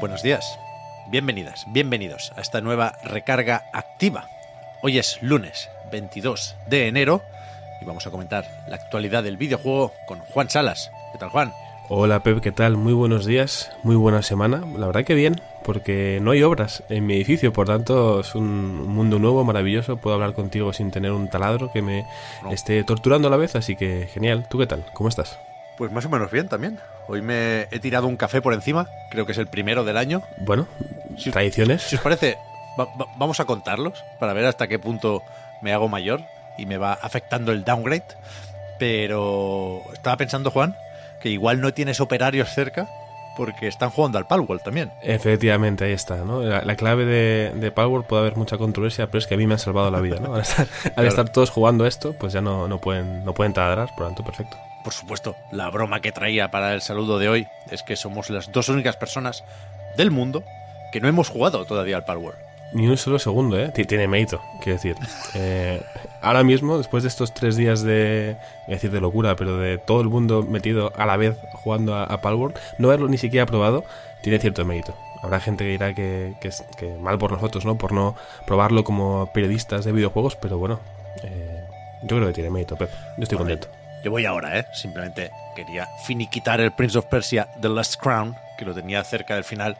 Buenos días, bienvenidas, bienvenidos a esta nueva recarga activa. Hoy es lunes 22 de enero y vamos a comentar la actualidad del videojuego con Juan Salas. ¿Qué tal, Juan? Hola Pep, ¿qué tal? Muy buenos días, muy buena semana. La verdad que bien, porque no hay obras en mi edificio, por tanto es un mundo nuevo, maravilloso. Puedo hablar contigo sin tener un taladro que me No. esté torturando a la vez, así que genial. ¿Tú qué tal? ¿Cómo estás? Pues más o menos bien también. Hoy me he tirado un café por encima, creo que es el primero del año. Bueno, Si- tradiciones. Si os parece, va- va- vamos a contarlos para ver hasta qué punto me hago mayor y me va afectando el downgrade. Pero estaba pensando, Juan, que igual no tienes operarios cerca porque están jugando al Palworld también. Efectivamente, ahí está, ¿no? La, la clave de, de Palworld puede haber mucha controversia, pero es que a mí me han salvado la vida, ¿no? Al estar, al Claro. estar todos jugando esto, pues ya no, no pueden no pueden taladrar, por lo tanto, perfecto. Por supuesto, la broma que traía para el saludo de hoy es que somos las dos únicas personas del mundo que no hemos jugado todavía al Palworld. Ni un solo segundo, ¿eh? Ti- Tiene mérito, quiero decir. Eh, ahora mismo, después de estos tres días de, voy a decir de locura, pero de todo el mundo metido a la vez jugando a, a Palworld, no haberlo ni siquiera probado, tiene cierto mérito. Habrá gente que dirá que, que, mal por nosotros, ¿no? Por no probarlo como periodistas de videojuegos, pero bueno, eh, yo creo que tiene mérito, Pep. Yo estoy Hombre, contento. Yo voy ahora, ¿eh? Simplemente quería finiquitar el Prince of Persia The Last Crown, que lo tenía cerca del final,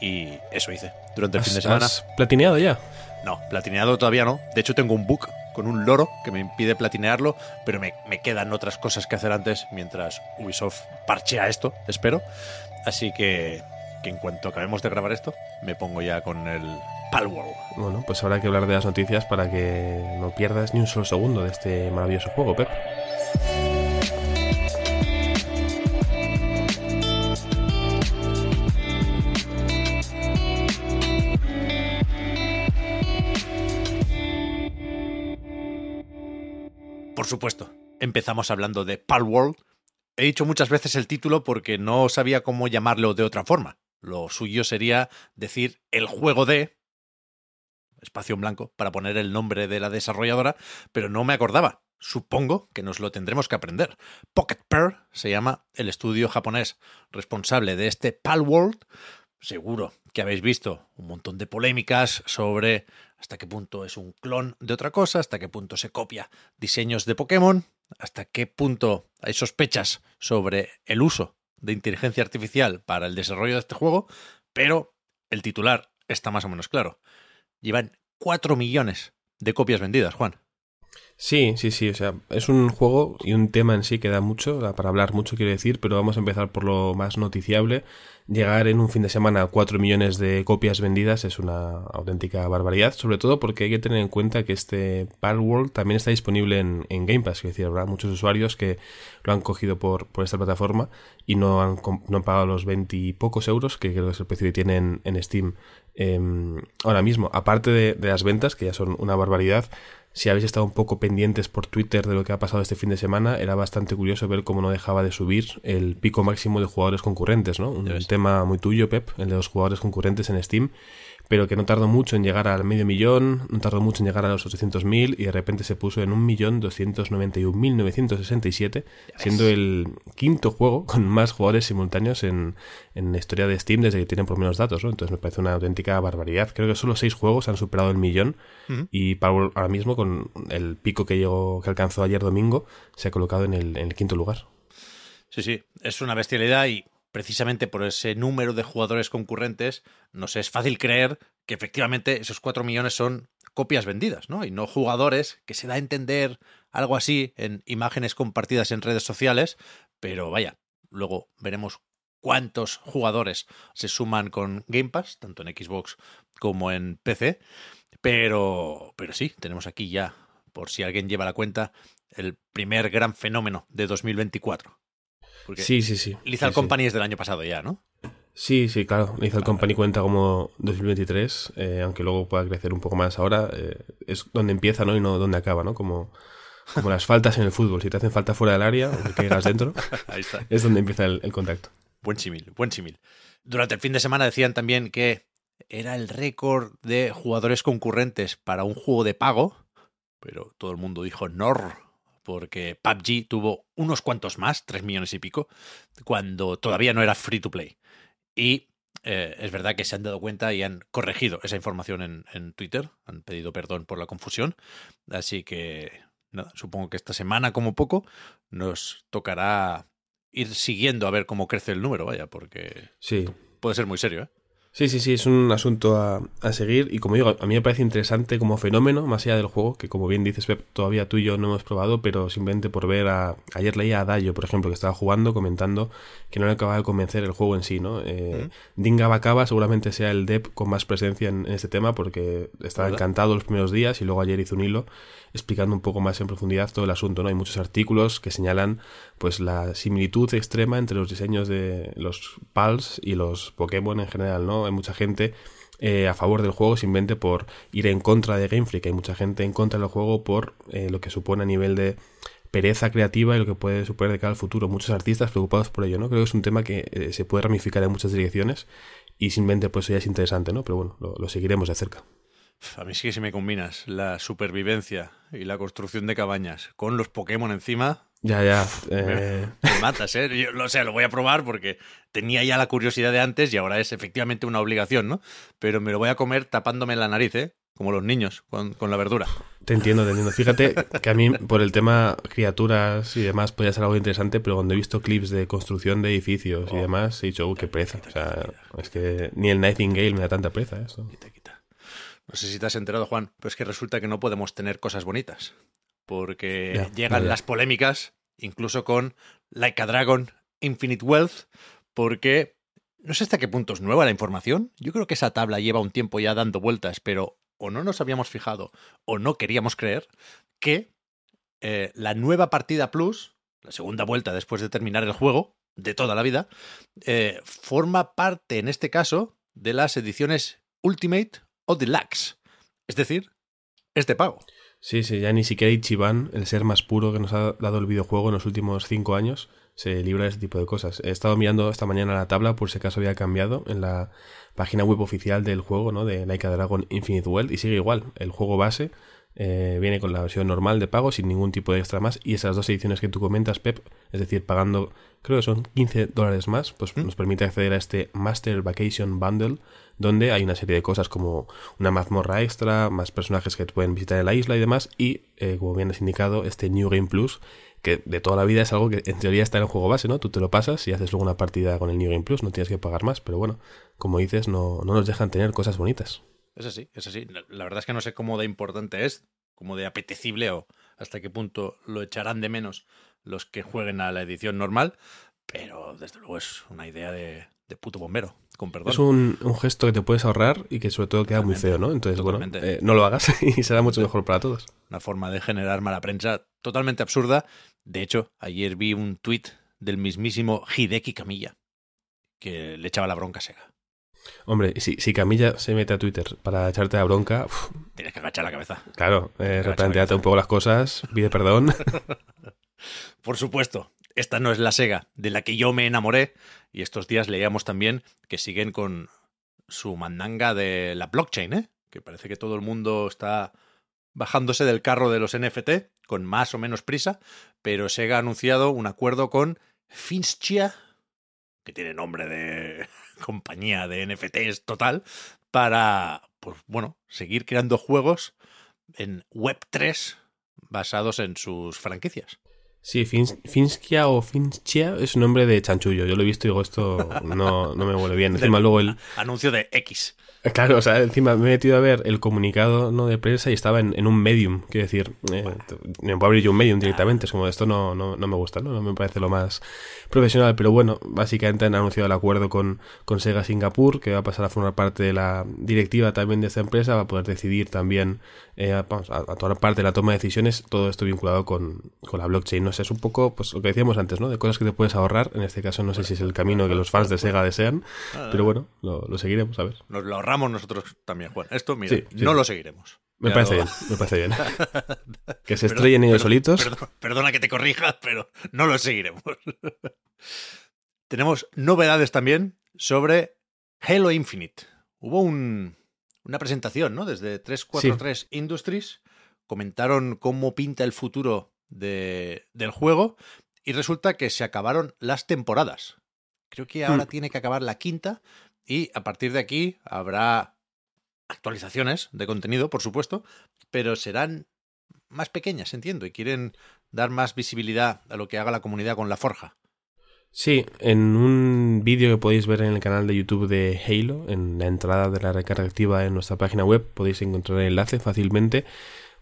y eso hice durante el fin de ¿Has, semana. has platineado ya? No, platineado todavía no. De hecho, tengo un bug con un loro que me impide platinearlo, pero me, me quedan otras cosas que hacer antes mientras Ubisoft parchea esto, espero. Así que, que en cuanto acabemos de grabar esto, me pongo ya con el Palworld. Bueno, pues habrá que hablar de las noticias para que no pierdas ni un solo segundo de este maravilloso juego, Pep. Por supuesto, empezamos hablando de Palworld. He dicho muchas veces el título porque no sabía cómo llamarlo de otra forma. Lo suyo sería decir el juego de espacio en blanco para poner el nombre de la desarrolladora, pero no me acordaba. Supongo que nos lo tendremos que aprender. Pocket Pearl se llama el estudio japonés responsable de este Palworld. Seguro que habéis visto un montón de polémicas sobre hasta qué punto es un clon de otra cosa, hasta qué punto se copia diseños de Pokémon, hasta qué punto hay sospechas sobre el uso de inteligencia artificial para el desarrollo de este juego, pero el titular está más o menos claro. Llevan 4 millones de copias vendidas, Juan. Sí, sí, sí, o sea, es un juego y un tema en sí que da mucho, para hablar mucho quiero decir, pero vamos a empezar por lo más noticiable. Llegar en un fin de semana a 4 millones de copias vendidas es una auténtica barbaridad, sobre todo porque hay que tener en cuenta que este Palworld también está disponible en, Game Pass, es decir, habrá muchos usuarios que lo han cogido por, por esta plataforma y no han, no han pagado los 20 y pocos euros, que creo que es el precio que tienen en Steam em, ahora mismo. Aparte de las ventas, que ya son una barbaridad, si habéis estado un poco pendientes por Twitter de lo que ha pasado este fin de semana, era bastante curioso ver cómo no dejaba de subir el pico máximo de jugadores concurrentes, ¿no? Un tema muy tuyo, Pep, el de los jugadores concurrentes en Steam, pero que no tardó mucho en llegar al medio millón, no tardó mucho en llegar a los 800.000 y de repente se puso en 1.291.967, siendo el quinto juego con más jugadores simultáneos en, en la historia de Steam desde que tienen por menos datos, ¿no? Entonces me parece una auténtica barbaridad. Creo que solo seis juegos han superado el millón y ahora mismo con el pico que llegó, que alcanzó ayer domingo, se ha colocado en el, quinto lugar. Sí, sí, es una bestialidad y precisamente por ese número de jugadores concurrentes, nos es fácil creer que efectivamente esos 4 millones son copias vendidas, ¿no? Y no jugadores, que se da a entender algo así en imágenes compartidas en redes sociales, pero vaya, luego veremos cuántos jugadores se suman con Game Pass, tanto en Xbox como en PC, pero, pero sí, tenemos aquí ya, por si alguien lleva la cuenta, el primer gran fenómeno de 2024. sí, sí, sí. Lethal Company es del año pasado ya, ¿no? Sí, sí, claro. Lethal Company cuenta como 2023, eh, aunque luego pueda crecer un poco más ahora. Eh, es donde empieza, ¿no? Y no donde acaba, ¿no? Como, como las faltas en el fútbol. Si te hacen falta fuera del área o que caigas dentro, es donde empieza el, el contacto. Buen símil, buen símil. Durante el fin de semana decían también que era el récord de jugadores concurrentes para un juego de pago, pero todo el mundo dijo no, porque PUBG tuvo unos cuantos más, tres millones y pico, cuando todavía no era free to play. Y eh, es verdad que se han dado cuenta y han corregido esa información en, en, Twitter, han pedido perdón por la confusión, así que nada, supongo que esta semana como poco nos tocará ir siguiendo a ver cómo crece el número, vaya, porque sí. puede ser muy serio, ¿eh? Sí, sí, sí, es un asunto a, a, seguir y como digo, a mí me parece interesante como fenómeno, más allá del juego, que como bien dices Pep, todavía tú y yo no hemos probado, pero simplemente por ver a... Ayer leía a Dayo, por ejemplo, que estaba jugando, comentando que no le acababa de convencer el juego en sí, ¿no? Eh, Dinga Bacaba seguramente sea el dev con más presencia en, en este tema porque estaba encantado los primeros días y luego ayer hizo un hilo explicando un poco más en profundidad todo el asunto, ¿no? Hay muchos artículos que señalan pues la similitud extrema entre los diseños de los PALs y los Pokémon en general, ¿no? Hay mucha gente eh, a favor del juego simplemente por ir en contra de Game Freak, hay mucha gente en contra del juego por eh, lo que supone a nivel de pereza creativa y lo que puede suponer de cara al futuro. Muchos artistas preocupados por ello, ¿no? Creo que es un tema que eh, se puede ramificar en muchas direcciones y simplemente pues ya es interesante, ¿no? Pero bueno, lo, lo seguiremos de cerca. A mí sí que si me combinas la supervivencia y la construcción de cabañas con los Pokémon encima. Ya, ya. Eh... Me, matas, ¿eh? Yo, o sea, lo voy a probar porque tenía ya la curiosidad de antes y ahora es efectivamente una obligación, ¿no? Pero me lo voy a comer tapándome la nariz, ¿eh? Como los niños con, con la verdura. Te entiendo, te entiendo. Fíjate que a mí, por el tema criaturas y demás, podría ser algo interesante, pero cuando he visto clips de construcción de edificios oh. y demás, he dicho, uy, qué presa. O sea, es que ni el Nightingale me da tanta presa, ¿eh? eso. Quita. No sé si te has enterado, Juan, pero es que resulta que no podemos tener cosas bonitas. Porque yeah, llegan yeah. las polémicas, incluso con Like a Dragon, Infinite Wealth, porque no sé hasta qué punto es nueva la información. Yo creo que esa tabla lleva un tiempo ya dando vueltas, pero o no nos habíamos fijado o no queríamos creer que eh, la nueva partida Plus, la segunda vuelta después de terminar el juego, de toda la vida, eh, forma parte en este caso de las ediciones Ultimate o Deluxe. Es decir, es de pago. Sí, sí, ya ni siquiera Ichiban, el ser más puro que nos ha dado el videojuego en los últimos cinco años, se libra de ese tipo de cosas. He estado mirando esta mañana la tabla por si acaso había cambiado en la página web oficial del juego, ¿no? De Like a Dragon Infinite World, y sigue igual. El juego base eh, viene con la versión normal de pago, sin ningún tipo de extra más, y esas dos ediciones que tú comentas, Pep, es decir, pagando, creo que son 15 dólares más, pues ¿Mm? nos permite acceder a este Master Vacation Bundle, donde hay una serie de cosas como una mazmorra extra, más personajes que pueden visitar en la isla y demás, y, eh, como bien has indicado, este New Game Plus, que de toda la vida es algo que en teoría está en el juego base, ¿no? Tú te lo pasas y haces luego una partida con el New Game Plus, no tienes que pagar más, pero bueno, como dices, no, no nos dejan tener cosas bonitas. Es así, es así. La verdad es que no sé cómo de importante es, como de apetecible o hasta qué punto lo echarán de menos los que jueguen a la edición normal, pero desde luego es una idea de, de puto bombero, con perdón. Es un, un, gesto que te puedes ahorrar y que sobre todo queda Totalmente. muy feo, ¿no? Entonces, Totalmente. bueno, eh, no lo hagas y será mucho mejor para todos. Una forma de generar mala prensa totalmente absurda. De hecho, ayer vi un tuit del mismísimo Hideki Camilla que le echaba la bronca a Sega. Hombre, si, si, Camilla se mete a Twitter para echarte la bronca. Uf, Tienes que agachar la cabeza. Claro, eh, replanteate un poco las cosas, pide perdón. Por supuesto, esta no es la Sega de la que yo me enamoré. Y estos días leíamos también que siguen con su mandanga de la blockchain, ¿eh? Que parece que todo el mundo está bajándose del carro de los NFT con más o menos prisa, pero Sega ha anunciado un acuerdo con Finchia, que tiene nombre de compañía de NFTs total, para, pues bueno, seguir creando juegos en Web3 basados en sus franquicias. Sí, Finskia o Finchia es un nombre de chanchullo. Yo lo he visto y digo, esto no, no me vuelve bien. Encima luego el... Anuncio de X. Claro, o sea, encima me he metido a ver el comunicado no de prensa y estaba en, un medium. Quiero decir, eh, me puedo abrir yo un medium directamente. Es como, esto no, no, no me gusta, ¿no? No me parece lo más profesional. Pero bueno, básicamente han anunciado el acuerdo con, con Sega Singapur, que va a pasar a formar parte de la directiva también de esta empresa. Va a poder decidir también, eh, a, toda parte de la toma de decisiones, todo esto vinculado con, con la blockchain. No sé, es un poco pues lo que decíamos antes, ¿no? De cosas que te puedes ahorrar. En este caso, no sé si es el camino que los fans de Sega desean. Pero bueno, lo, lo seguiremos, a ver. Nos lo ahorramos nosotros también, Juan. Esto, mira, no lo seguiremos. Me parece bien, me parece bien. que se estrellen ellos solitos. perdona que te corrija, pero no lo seguiremos. Tenemos novedades también sobre Halo Infinite. Hubo un, una presentación, ¿no? Desde 343 Industries. Comentaron cómo pinta el futuro de, del juego. Y resulta que se acabaron las temporadas. Creo que ahora hmm. tiene que acabar la quinta, y a partir de aquí habrá actualizaciones de contenido, por supuesto, pero serán más pequeñas, entiendo, y quieren dar más visibilidad a lo que haga la comunidad con la forja. Sí, en un vídeo que podéis ver en el canal de YouTube de Halo, en la entrada de la recarga activa en nuestra página web, podéis encontrar el enlace fácilmente.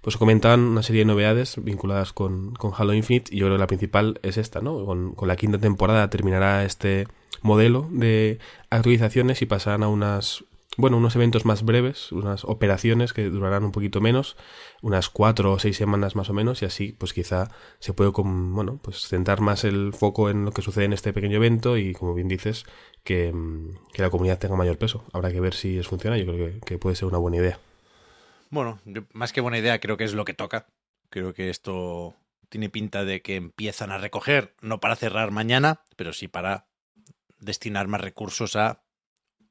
Pues comentaban una serie de novedades vinculadas con, con Halo Infinite y yo creo que la principal es esta, ¿no? Con, con la quinta temporada terminará este modelo de actualizaciones y pasarán a unas bueno, unos eventos más breves, unas operaciones que durarán un poquito menos, unas cuatro o seis semanas más o menos, y así, pues quizá se puede, bueno, pues centrar más el foco en lo que sucede en este pequeño evento y, como bien dices, que, que la comunidad tenga mayor peso. Habrá que ver si eso funciona, yo creo que puede ser una buena idea. Bueno, más que buena idea, creo que es lo que toca. Creo que esto tiene pinta de que empiezan a recoger, no para cerrar mañana, pero sí para destinar más recursos a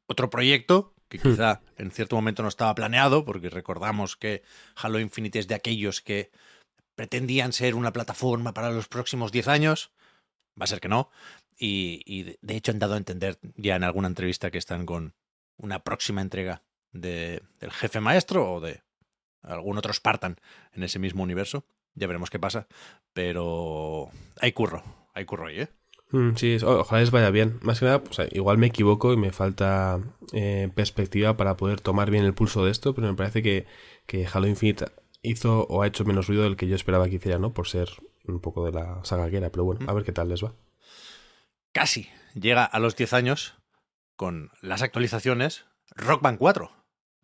otro proyecto que hmm. quizá en cierto momento no estaba planeado, porque recordamos que Halo Infinite es de aquellos que pretendían ser una plataforma para los próximos 10 años. Va a ser que no. Y, de hecho han dado a entender ya en alguna entrevista que están con una próxima entrega de, del jefe maestro o de algún otro Spartan en ese mismo universo. Ya veremos qué pasa. Pero hay curro, hay curro ahí, ¿eh? Mm, sí, ojalá les vaya bien. Más que nada, pues, igual me equivoco y me falta eh, perspectiva para poder tomar bien el pulso de esto, pero me parece que, que Halo Infinite hizo o ha hecho menos ruido del que yo esperaba que hiciera, ¿no? Por ser un poco de la saga que era, pero bueno, a ver qué tal les va. Casi llega a los 10 años con las actualizaciones Rock Band 4.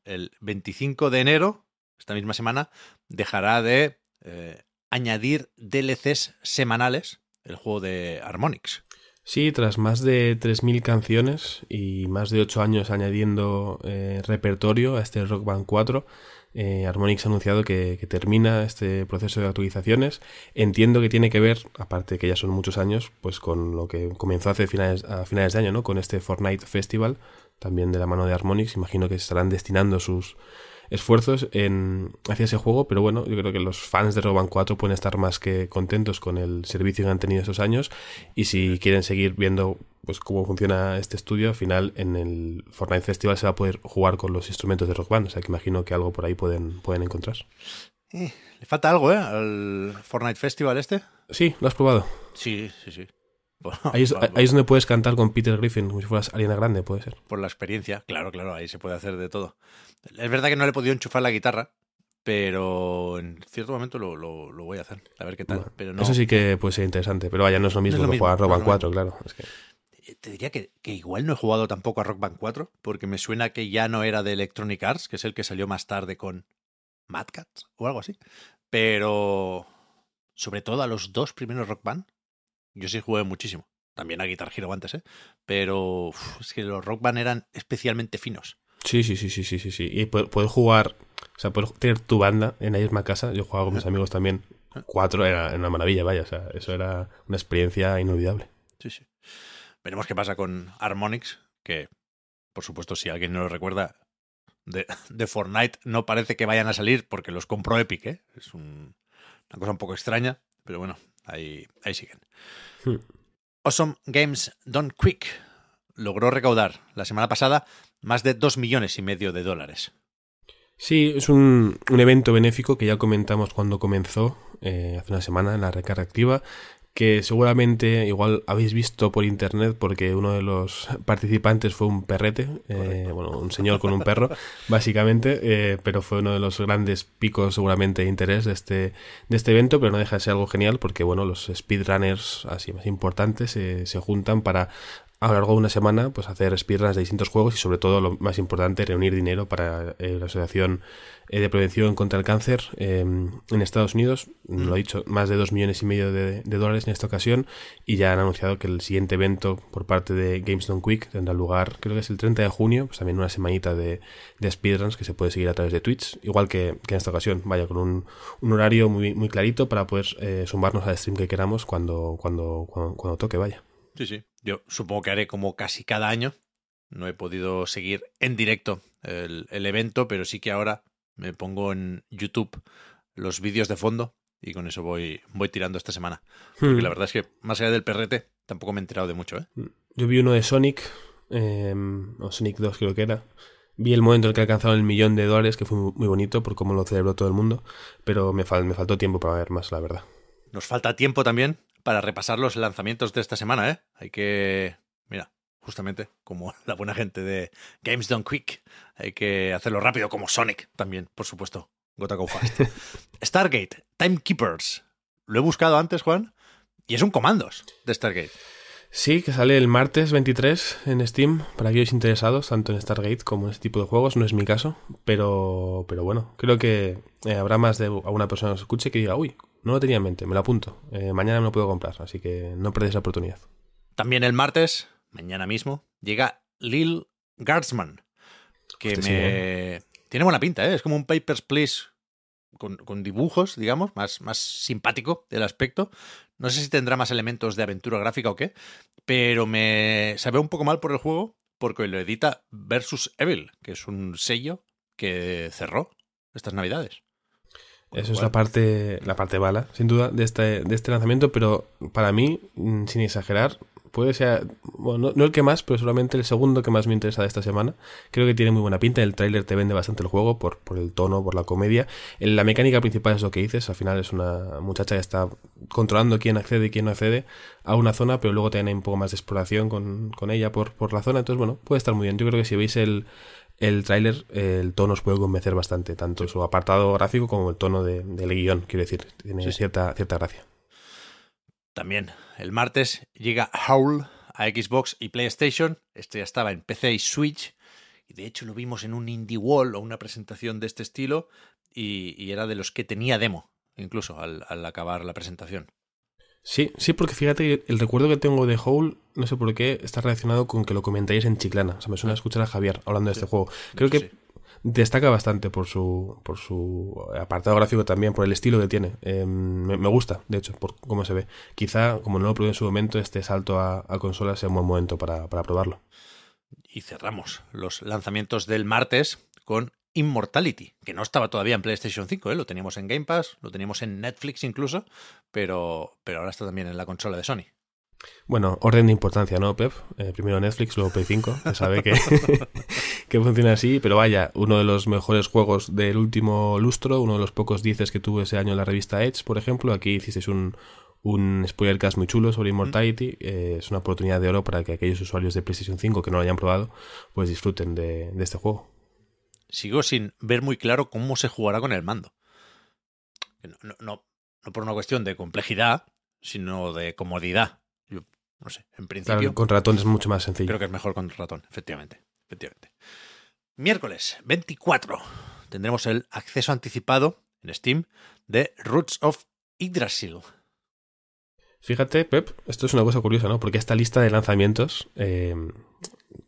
El 25 de enero, esta misma semana, dejará de eh, añadir DLCs semanales el juego de Harmonix. Sí, tras más de 3.000 canciones y más de 8 años añadiendo eh, repertorio a este Rock Band 4, eh, Harmonix ha anunciado que, termina este proceso de actualizaciones. Entiendo que tiene que ver, aparte que ya son muchos años, pues con lo que comenzó hace finales, a finales de año, ¿no? Con este Fortnite Festival, también de la mano de Harmonix. Imagino que estarán destinando sus, esfuerzos en, hacia ese juego, pero bueno, yo creo que los fans de Roban 4 pueden estar más que contentos con el servicio que han tenido estos años y si quieren seguir viendo pues cómo funciona este estudio, al final en el Fortnite Festival se va a poder jugar con los instrumentos de Rock Band, o sea que imagino que algo por ahí pueden, pueden encontrar. Eh, le falta algo, ¿eh? Al Fortnite Festival este. Sí, lo has probado. Sí, sí, sí. Ahí, es, ahí, es, donde puedes cantar con Peter Griffin, como si fueras Ariana Grande, puede ser. Por la experiencia, claro, claro, ahí se puede hacer de todo. Es verdad que no le he podido enchufar la guitarra, pero en cierto momento lo, lo, voy a hacer, a ver qué tal. pero no... Eso sí que puede ser interesante, pero vaya, no es lo mismo, que jugar Rock Band 4, claro. Eh, te diría que, que, igual no he jugado tampoco a Rock Band 4, porque me suena que ya no era de Electronic Arts, que es el que salió más tarde con Mad Cats o algo así. Pero sobre todo a los dos primeros Rock Band, yo sí jugué muchísimo. También a Guitar Hero antes, ¿eh? Pero es que los Rock Band eran especialmente finos. Sí, sí, sí, sí, sí, sí, sí. Y puedes jugar, o sea, puedes tener tu banda en la misma casa. Yo jugaba con mis amigos también. Cuatro era una maravilla, vaya. O sea, eso era una experiencia inolvidable. Sí, sí. Veremos qué pasa con Harmonix, que, por supuesto, si alguien no lo recuerda, de, de Fortnite no parece que vayan a salir porque los compró Epic, ¿eh? Es una cosa un poco extraña, pero bueno, ahí, ahí siguen. Hmm. Awesome Games Done Quick logró recaudar la semana pasada más de dos millones y medio de dólares. Sí, es un, evento benéfico que ya comentamos cuando comenzó, eh, hace una semana, en la recarga activa, que seguramente igual habéis visto por internet porque uno de los participantes fue un perrete, eh, bueno, un señor con un perro, básicamente, eh, pero fue uno de los grandes picos seguramente de interés de este, de este evento, pero no deja de ser algo genial porque, bueno, los speedrunners así más importantes se juntan para a lo largo de una semana pues hacer speedruns de distintos juegos y sobre todo lo más importante reunir dinero para eh, la asociación eh, de prevención contra el cáncer em, en Estados Unidos. Lo ha dicho más de dos millones y medio de, dólares en esta ocasión. Y ya han anunciado que el siguiente evento por parte de Games Done Quick tendrá lugar creo que es el 30 de junio pues también una semanita de, de speedruns que se puede seguir a través de Twitch. Igual que, en esta ocasión vaya con un, un, horario muy, muy clarito para poder eh, sumarnos al stream que queramos cuando, cuando, cuando toque vaya. Sí, sí. Yo supongo que haré como casi cada año. No he podido seguir en directo el, evento, pero sí que ahora me pongo en YouTube los vídeos de fondo y con eso voy, voy tirando esta semana. Porque la hmm. verdad es que más allá del perrete, tampoco me he enterado de mucho. ¿eh? Hmm. Yo vi uno de Sonic, em, o Sonic 2 creo que era. Vi el momento en el que alcanzaron el millón de dólares, que fue muy bonito por cómo lo celebró todo el mundo, pero me, me faltó tiempo para ver más, la verdad. Nos falta tiempo también para repasar los lanzamientos de esta semana, ¿eh? Hay que, mira, justamente como la buena gente de Games Done Quick, hay que hacerlo rápido como Sonic también, por supuesto. Gota Go Fast. Stargate, Timekeepers. Lo he buscado antes, Juan, y es un comandos de Stargate. Sí, que sale el martes 23 en Steam para aquellos interesados, tanto en Stargate como en este tipo de juegos. No es mi caso, pero, pero bueno, creo que eh, habrá más de alguna persona que escuche que diga, uy, no lo tenía en mente, me lo apunto. Eh, mañana me lo puedo comprar, así que no perdéis la oportunidad. También el martes, mañana mismo, llega Lil Guardsman, que me... Tiene buena pinta, ¿eh? Es como un Papers, Please con, dibujos, digamos, más, más simpático el aspecto. No sé si tendrá más elementos de aventura gráfica o qué, pero me sabe un poco mal por el juego porque lo edita Versus Evil, que es un sello que cerró estas navidades. Eso es la parte, la parte bala, sin duda, de este, de este lanzamiento, pero para mí, mm, sin exagerar, puede ser, bueno, no, el que más, pero solamente el segundo que más me interesa de esta semana. Creo que tiene muy buena pinta, el tráiler te vende bastante el juego por, por el tono, por la comedia. La mecánica principal es lo que dices, al final es una muchacha que está controlando quién accede y quién no accede a una zona, pero luego tiene un poco más de exploración con, con ella por, por la zona, entonces bueno, puede estar muy bien. Yo creo que si veis el, el tráiler, el tono os puede convencer bastante, tanto su apartado gráfico como el tono de, del guion, quiero decir, tiene cierta, cierta gracia. También el martes llega Howl a Xbox y PlayStation, este ya estaba en PC y Switch, y de hecho lo vimos en un Indie Wall o una presentación de este estilo, y, era de los que tenía demo, incluso al acabar la presentación. Sí, sí, porque fíjate, el recuerdo que tengo de Howl, no sé por qué, está relacionado con que lo comentáis en Chiclana. O sea, me suena a escuchar a Javier hablando de este juego. Creo que destaca bastante por su, por su apartado gráfico también, por el estilo que tiene. Em, me, gusta, de hecho, por cómo se ve. Quizá, como no lo probé en su momento, este salto a, a consola sea un buen momento para, para probarlo. Y cerramos los lanzamientos del martes con Immortality, que no estaba todavía en PlayStation 5, ¿eh? lo teníamos en Game Pass, lo teníamos en Netflix incluso, pero, pero ahora está también en la consola de Sony. Bueno, orden de importancia, ¿no, Pep? Eh, primero Netflix, luego Play 5, se sabe que, que funciona así, pero vaya, uno de los mejores juegos del último lustro, uno de los pocos dices que tuvo ese año en la revista Edge, por ejemplo, aquí hicisteis un, un spoilercast muy chulo sobre Immortality. Eh, es una oportunidad de oro para que aquellos usuarios de PlayStation 5 que no lo hayan probado, pues disfruten de este juego sigo sin ver muy claro cómo se jugará con el mando. No, no, por una cuestión de complejidad, sino de comodidad. Yo, no sé, en principio. con ratón es mucho más sencillo. Creo que es mejor con ratón, efectivamente. efectivamente. Miércoles 24 tendremos el acceso anticipado en Steam de Roots of Yggdrasil. Fíjate, Pep, esto es una cosa curiosa, ¿no? Porque esta lista de lanzamientos eh,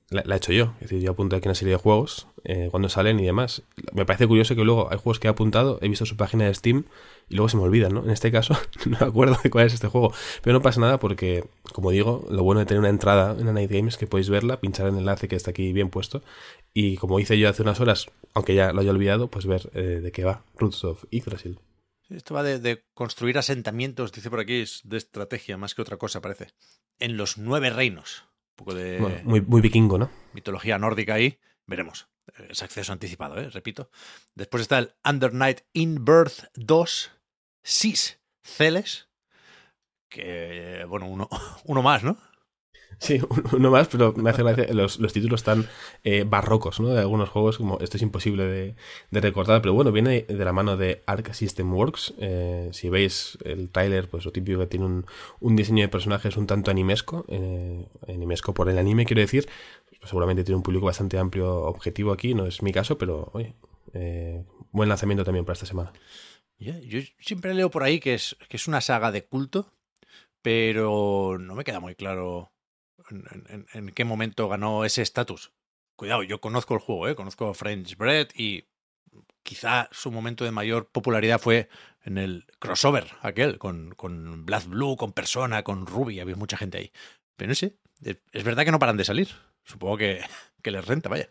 la, he hecho yo. Es decir, yo apunto aquí una serie de juegos eh, cuando salen y demás. Me parece curioso que luego hay juegos que he apuntado, he visto su página de Steam y luego se me olvidan, ¿no? En este caso no me acuerdo de cuál es este juego. Pero no pasa nada porque, como digo, lo bueno de tener una entrada en la Night Games es que podéis verla, pinchar el enlace que está aquí bien puesto y como hice yo hace unas horas, aunque ya lo haya olvidado, pues ver eh, de qué va Roots of Yggdrasil. Esto va de, de, construir asentamientos, dice por aquí, es de estrategia más que otra cosa, parece. En los nueve reinos poco de. muy, muy vikingo, ¿no? Mitología nórdica ahí. Veremos. Es acceso anticipado, ¿eh? repito. Después está el Under Night in Birth 2 Sis Celes, Que, bueno, uno, uno más, ¿no? Sí, uno más, pero me hace gracia. Los, los títulos tan eh, barrocos, ¿no? De algunos juegos, como esto es imposible de, de, recordar, pero bueno, viene de la mano de Arc System Works. Eh, si veis el tráiler, pues lo típico que tiene un, un, diseño de personajes un tanto animesco, eh, animesco por el anime, quiero decir. Pues seguramente tiene un público bastante amplio objetivo aquí, no es mi caso, pero oye, eh, buen lanzamiento también para esta semana. Yeah, yo siempre leo por ahí que es, que es una saga de culto, pero no me queda muy claro en, qué momento ganó ese estatus. Cuidado, yo conozco el juego, ¿eh? conozco French Bread y quizá su momento de mayor popularidad fue en el crossover aquel, con, con Black Blue, con Persona, con Ruby, había mucha gente ahí. Pero no sé, es verdad que no paran de salir. Supongo que, les renta, vaya.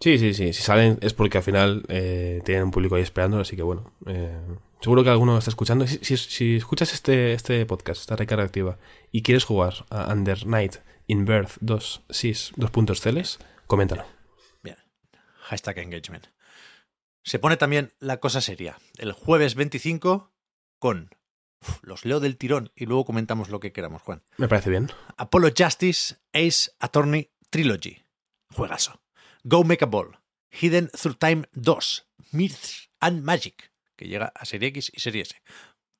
Sí, sí, sí. Si salen es porque al final eh, tienen un público ahí esperando, así que bueno. Eh, seguro que alguno está escuchando. Si, escuchas este, este podcast, esta recarga activa, y quieres jugar a Under Night in Birth 2 SIS 2 puntos celes, coméntalo. Bien. Hashtag engagement. Se pone también la cosa seria. El jueves 25 con... Uf, los leo del tirón y luego comentamos lo que queramos, Juan. Me parece bien. Apollo Justice Ace Attorney Trilogy. Juegazo. Go Make a Ball. Hidden Through Time 2. Myths and Magic. Que llega a Serie X y Serie S.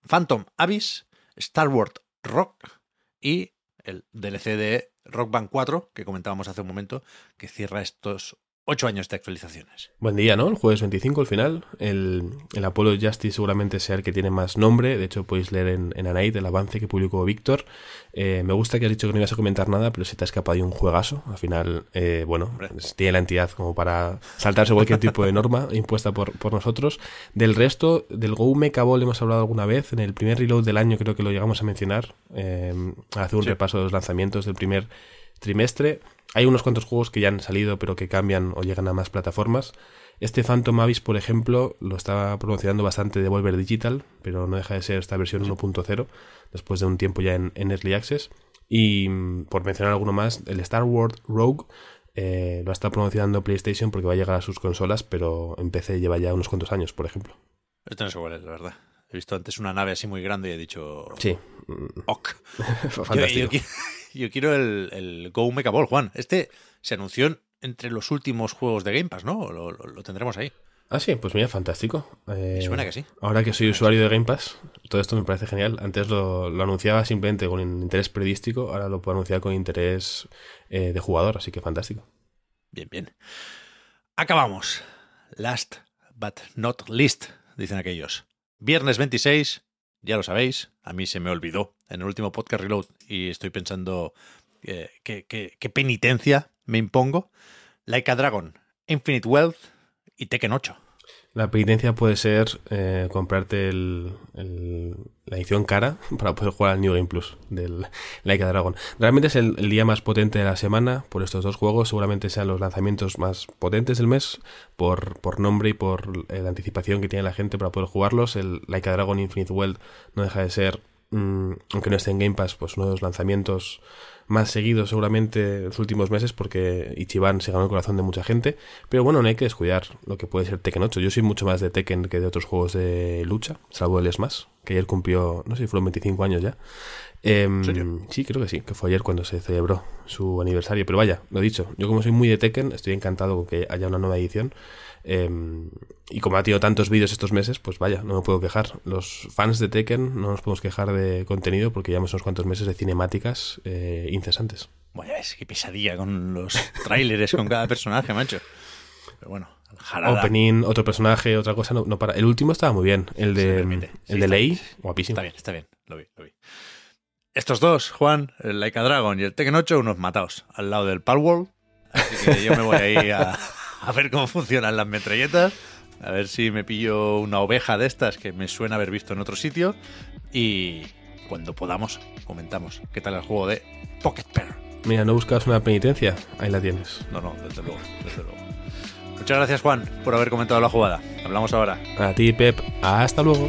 Phantom Abyss. Star Wars Rock. Y el DLC de Rock Band 4, que comentábamos hace un momento, que cierra estos ocho años de actualizaciones. Buen día, ¿no? El jueves 25 al final. El, el Apollo Justice seguramente sea el que tiene más nombre. De hecho, podéis leer en, en Anite el avance que publicó Víctor. Eh, me gusta que has dicho que no ibas a comentar nada, pero se te ha escapado de un juegazo. Al final, eh, bueno, pues, tiene la entidad como para saltarse cualquier tipo de norma impuesta por, por nosotros. Del resto, del Go Mecha Ball hemos hablado alguna vez. En el primer reload del año creo que lo llegamos a mencionar. Eh, hace un sí. repaso de los lanzamientos del primer trimestre. Hay unos cuantos juegos que ya han salido pero que cambian o llegan a más plataformas. Este Phantom Abyss, por ejemplo, lo estaba promocionando bastante Devolver Digital, pero no deja de ser esta versión 1.0, después de un tiempo ya en, en, Early Access. Y por mencionar alguno más, el Star Wars Rogue eh, lo está promocionando PlayStation porque va a llegar a sus consolas, pero en PC lleva ya unos cuantos años, por ejemplo. Esto no sé cuál es, la verdad. He visto antes una nave así muy grande y he dicho... Sí. Ok. Fantástico. Yo, yo, yo quiero el, el, Go Mecha Ball, Juan. Este se anunció entre los últimos juegos de Game Pass, ¿no? Lo, lo, lo tendremos ahí. Ah, sí, pues mira, fantástico. Eh, suena que sí. Ahora que soy usuario de Game Pass, todo esto me parece genial. Antes lo, lo anunciaba simplemente con interés periodístico, ahora lo puedo anunciar con interés eh, de jugador, así que fantástico. Bien, bien. Acabamos. Last but not least, dicen aquellos. Viernes 26, ya lo sabéis, a mí se me olvidó en el último podcast Reload y estoy pensando eh, qué penitencia me impongo. Like a Dragon, Infinite Wealth y Tekken 8. La penitencia puede ser eh, comprarte el, la edición cara para poder jugar al New Game Plus del Like a Dragon. Realmente es el, día más potente de la semana por estos dos juegos. Seguramente sean los lanzamientos más potentes del mes por, por nombre y por eh, la anticipación que tiene la gente para poder jugarlos. El Like a Dragon Infinite World no deja de ser, mmm, aunque no esté en Game Pass, pues uno de los lanzamientos más seguido seguramente en los últimos meses porque Ichiban se ganó el corazón de mucha gente. Pero bueno, no hay que descuidar lo que puede ser Tekken 8. Yo soy mucho más de Tekken que de otros juegos de lucha, salvo el Smash, que ayer cumplió, no sé si fueron 25 años ya. Eh, sí, creo que sí, que fue ayer cuando se celebró su aniversario. Pero vaya, lo dicho, yo como soy muy de Tekken, estoy encantado con que haya una nueva edición. Eh, y como ha tenido tantos vídeos estos meses, pues vaya, no me puedo quejar. Los fans de Tekken no nos podemos quejar de contenido porque llevamos unos cuantos meses de cinemáticas eh, incesantes. Bueno, es que pesadilla con los trailers con cada personaje, macho. Pero bueno, jarada. Opening, otro personaje, otra cosa, no, no, para. El último estaba muy bien, el de, el sí, de Ley, guapísimo. Está bien, está bien, lo vi, lo vi. Estos dos, Juan, el Like a Dragon y el Tekken 8, unos matados al lado del Palworld. Así que yo me voy ahí a, a ver cómo funcionan las metralletas. A ver si me pillo una oveja de estas que me suena haber visto en otro sitio. Y cuando podamos, comentamos qué tal el juego de Pocket Pair. Mira, no buscas una penitencia, ahí la tienes. No, no, desde luego, desde luego. Muchas gracias, Juan, por haber comentado la jugada. Hablamos ahora. A ti, Pep. Hasta luego.